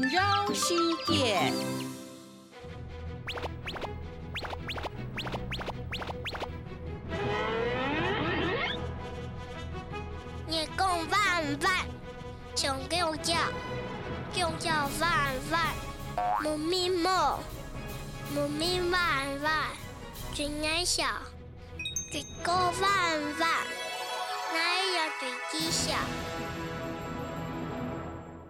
绕世界。你讲饭饭，请给我叫，给叫饭饭，木咪莫，木咪饭饭，真爱笑，给个饭饭，哪有最吉祥？